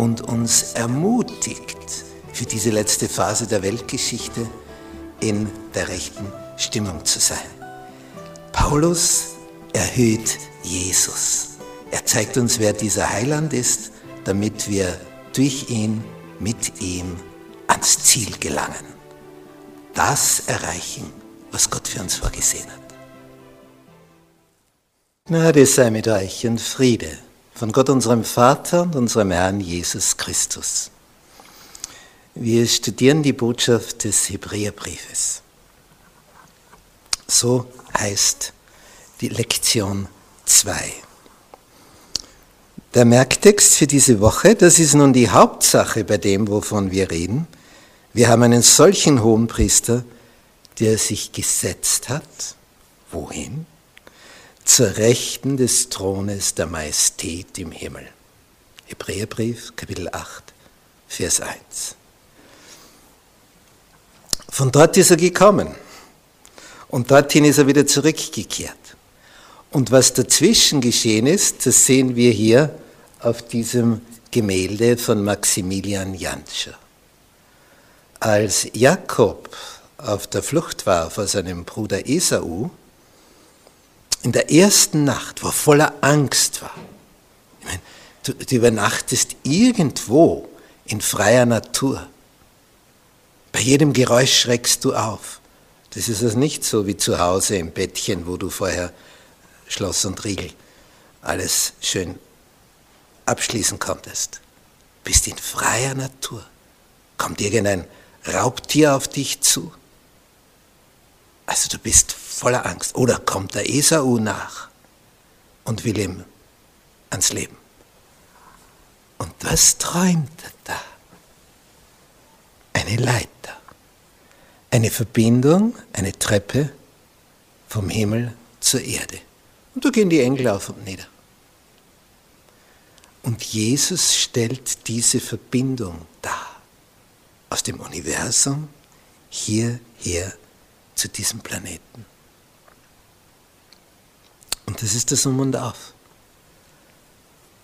und uns ermutigt, für diese letzte Phase der Weltgeschichte in der rechten Stimmung zu sein. Paulus erhöht Jesus. Er zeigt uns, wer dieser Heiland ist, damit wir durch ihn, mit ihm ans Ziel gelangen. Das erreichen, was Gott für uns vorgesehen hat. Gnade sei mit euch und Friede von Gott unserem Vater und unserem Herrn Jesus Christus. Wir studieren die Botschaft des Hebräerbriefes. So heißt die Lektion 2. Der Merktext für diese Woche, das ist nun die Hauptsache bei dem, wovon wir reden. Wir haben einen solchen Hohenpriester, der sich gesetzt hat. Wohin? Zur Rechten des Thrones der Majestät im Himmel. Hebräerbrief, Kapitel 8, Vers 1. Von dort ist er gekommen und dorthin ist er wieder zurückgekehrt. Und was dazwischen geschehen ist, das sehen wir hier auf diesem Gemälde von Maximilian Janscher. Als Jakob auf der Flucht war vor seinem Bruder Esau, in der ersten Nacht, wo voller Angst war, ich meine, du, du übernachtest irgendwo in freier Natur. Bei jedem Geräusch schreckst du auf. Das ist also nicht so wie zu Hause im Bettchen, wo du vorher Schloss und Riegel alles schön abschließen konntest. Bist in freier Natur. Kommt irgendein Raubtier auf dich zu? Also du bist voller Angst. Oder kommt der Esau nach und will ihm ans Leben. Und was träumt er da? Eine Leiter, eine Verbindung, eine Treppe vom Himmel zur Erde. Und da gehen die Engel auf und nieder. Und Jesus stellt diese Verbindung dar. Aus dem Universum hierher zu diesem Planeten. Und das ist das Um und Auf.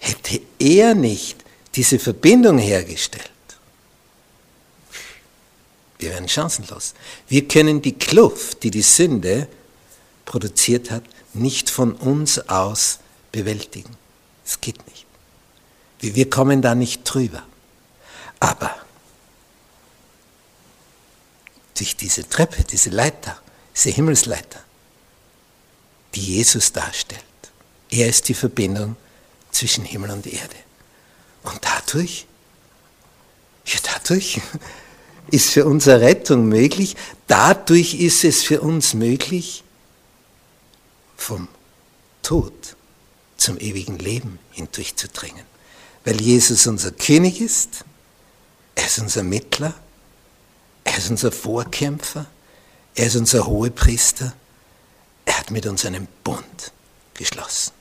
Hätte er nicht diese Verbindung hergestellt, wir wären chancenlos. Wir können die Kluft, die die Sünde produziert hat, nicht von uns aus bewältigen. Es geht nicht. Wir kommen da nicht drüber. Aber durch diese Treppe, diese Leiter, diese Himmelsleiter, die Jesus darstellt. Er ist die Verbindung zwischen Himmel und Erde. Und dadurch, ja dadurch ist für unsere Rettung möglich, dadurch ist es für uns möglich, vom Tod zum ewigen Leben hindurchzudringen. Weil Jesus unser König ist, er ist unser Mittler, er ist unser Vorkämpfer, er ist unser Hohepriester, er hat mit uns einen Bund geschlossen.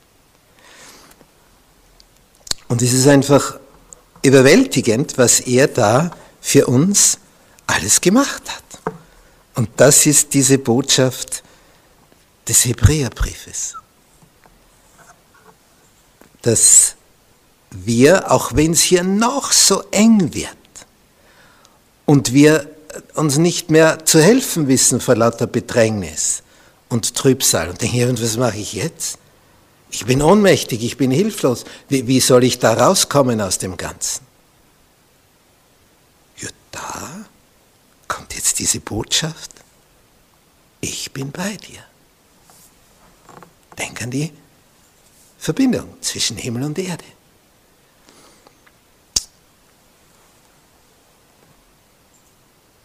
Und es ist einfach überwältigend, was er da für uns alles gemacht hat. Und das ist diese Botschaft des Hebräerbriefes. Dass wir, auch wenn es hier noch so eng wird und wir uns nicht mehr zu helfen wissen vor lauter Bedrängnis und Trübsal und denke, und was mache ich jetzt? Ich bin ohnmächtig, ich bin hilflos. Wie, wie soll ich da rauskommen aus dem Ganzen? Ja, da kommt jetzt diese Botschaft. Ich bin bei dir. Denk an die Verbindung zwischen Himmel und Erde.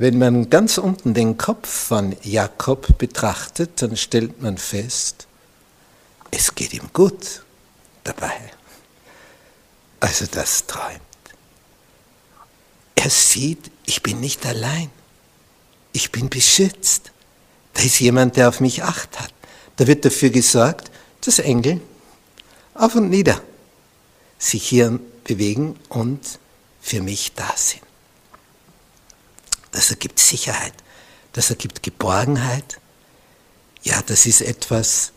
Wenn man ganz unten den Kopf von Jakob betrachtet, dann stellt man fest, es geht ihm gut dabei. Also das träumt. er sieht, ich bin nicht allein. Ich bin beschützt. Da ist jemand, der auf mich Acht hat. Da wird dafür gesorgt, dass Engel auf und nieder sich hier bewegen und für mich da sind. Das ergibt Sicherheit, das ergibt Geborgenheit. Ja, das ist etwas,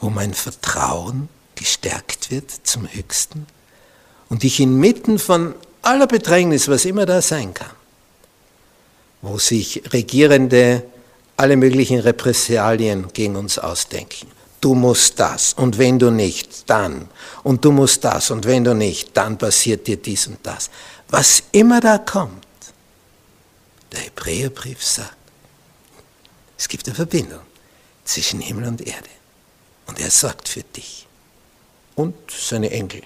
wo mein Vertrauen gestärkt wird zum Höchsten und ich inmitten von aller Bedrängnis, was immer da sein kann, wo sich Regierende alle möglichen Repressalien gegen uns ausdenken. Du musst das und wenn du nicht, dann. Und du musst das und wenn du nicht, dann passiert dir dies und das. Was immer da kommt, Hebräerbrief sagt, es gibt eine Verbindung zwischen Himmel und Erde. Und er sorgt für dich. Und seine Engel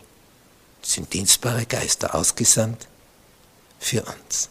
sind dienstbare Geister ausgesandt für uns.